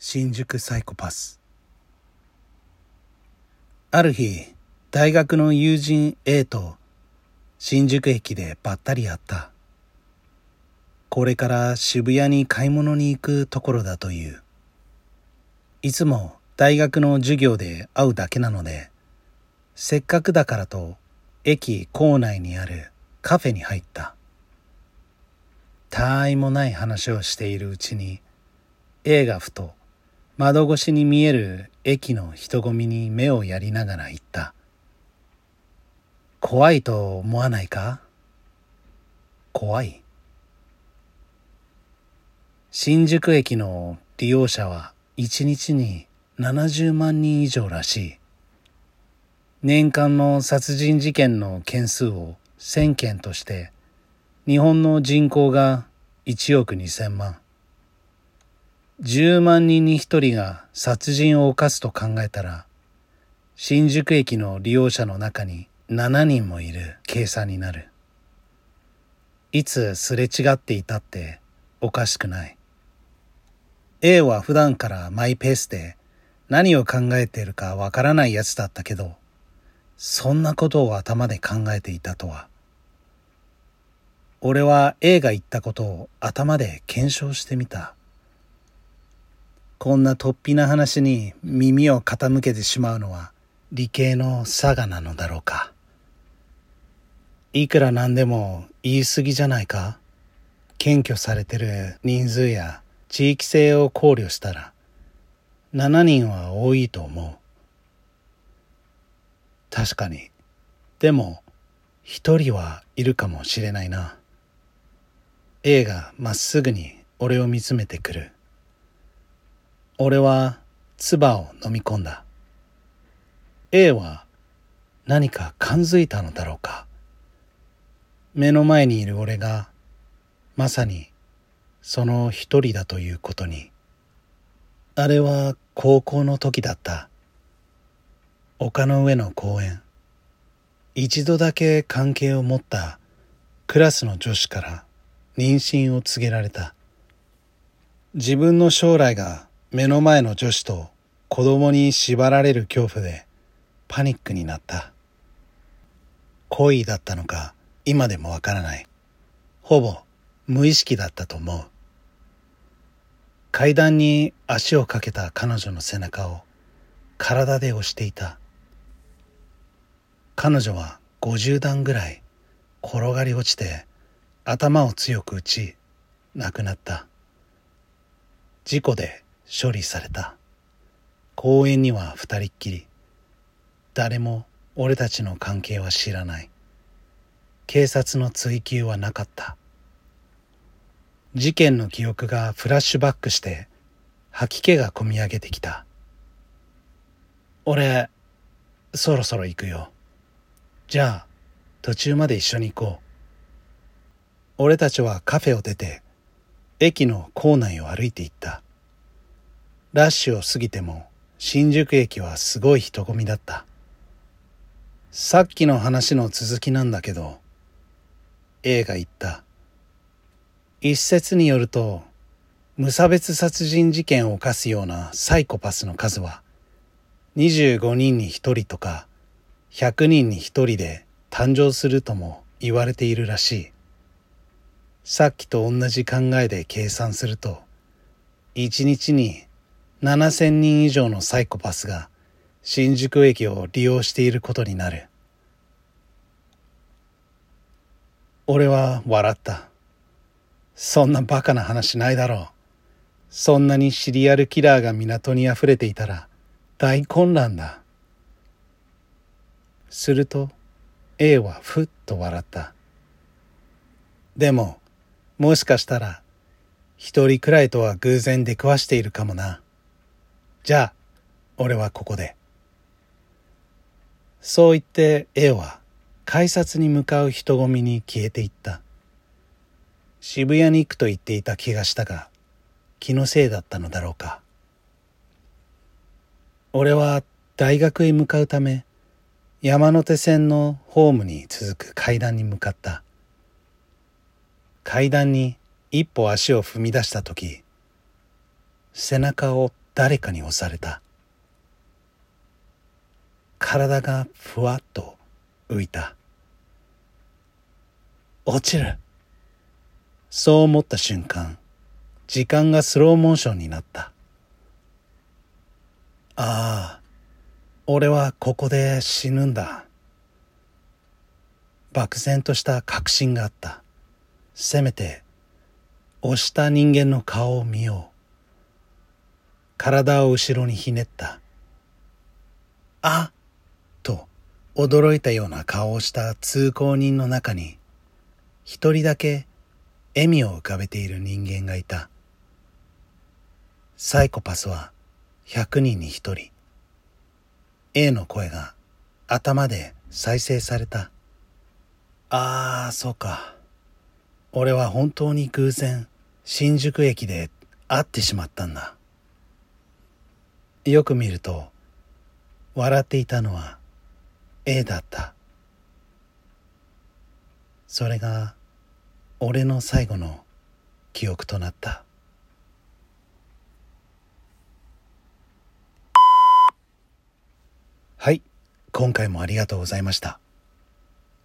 新宿サイコパス。ある日大学の友人 A と新宿駅でばったり会った。これから渋谷に買い物に行くところだという。いつも大学の授業で会うだけなのでせっかくだからと駅構内にあるカフェに入った。他愛もない話をしているうちに A がふと窓越しに見える駅の人混みに目をやりながら言った。怖いと思わないか？怖い新宿駅の利用者は1日に70万人以上らしい。年間の殺人事件の件数を1000件として日本の人口が1億2000万。10万人に1人が殺人を犯すと考えたら、新宿駅の利用者の中に7人もいる計算になる。いつすれ違っていたっておかしくない。A は普段からマイペースで何を考えているかわからないやつだったけど、そんなことを頭で考えていたとは。俺は A が言ったことを頭で検証してみた。こんな突飛な話に耳を傾けてしまうのは理系の差がなのだろうか。いくらなんでも言い過ぎじゃないか検挙されてる人数や地域性を考慮したら7人は多いと思う。確かに。でも一人はいるかもしれないな。A がまっすぐに俺を見つめてくる。俺は唾を飲み込んだ。A は何か感づいたのだろうか。目の前にいる俺がまさにその一人だということに。あれは高校の時だった。丘の上の公園。一度だけ関係を持ったクラスの女子から妊娠を告げられた。自分の将来が目の前の女子と子供に縛られる恐怖でパニックになった。恋だったのか今でもわからない。ほぼ無意識だったと思う。階段に足をかけた彼女の背中を体で押していた。彼女は50段ぐらい転がり落ちて頭を強く打ち亡くなった。事故で処理された。公園には二人っきり。誰も俺たちの関係は知らない。警察の追及はなかった。事件の記憶がフラッシュバックして吐き気がこみ上げてきた。俺そろそろ行くよ。じゃあ途中まで一緒に行こう。俺たちはカフェを出て駅の構内を歩いて行った。ラッシュを過ぎても新宿駅はすごい人混みだった。さっきの話の続きなんだけど、A が言った。一説によると、無差別殺人事件を犯すようなサイコパスの数は、25人に1人とか100人に1人で誕生するとも言われているらしい。さっきと同じ考えで計算すると、1日に7000人以上のサイコパスが新宿駅を利用していることになる。俺は笑った。そんなバカな話ないだろう。そんなにシリアルキラーが港に溢れていたら大混乱だ。すると A はふっと笑った。でも、もしかしたら一人くらいとは偶然出くわしているかもな。じゃあ、俺はここで。そう言って A は改札に向かう人混みに消えていった。渋谷に行くと言っていた気がしたが、気のせいだったのだろうか。俺は大学へ向かうため、山手線のホームに続く階段に向かった。階段に一歩足を踏み出した時、背中を誰かに押された。体がふわっと浮いた。落ちる。そう思った瞬間時間がスローモーションになった。ああ俺はここで死ぬんだ。漠然とした確信があった。せめて押した人間の顔を見よう。体を後ろにひねった。あと驚いたような顔をした通行人の中に一人だけ笑みを浮かべている人間がいた。サイコパスは100人に一人。A の声が頭で再生された。ああそうか。俺は本当に偶然新宿駅で会ってしまったんだ。よく見ると笑っていたのは A だった。それが俺の最後の記憶となった。はい今回もありがとうございました。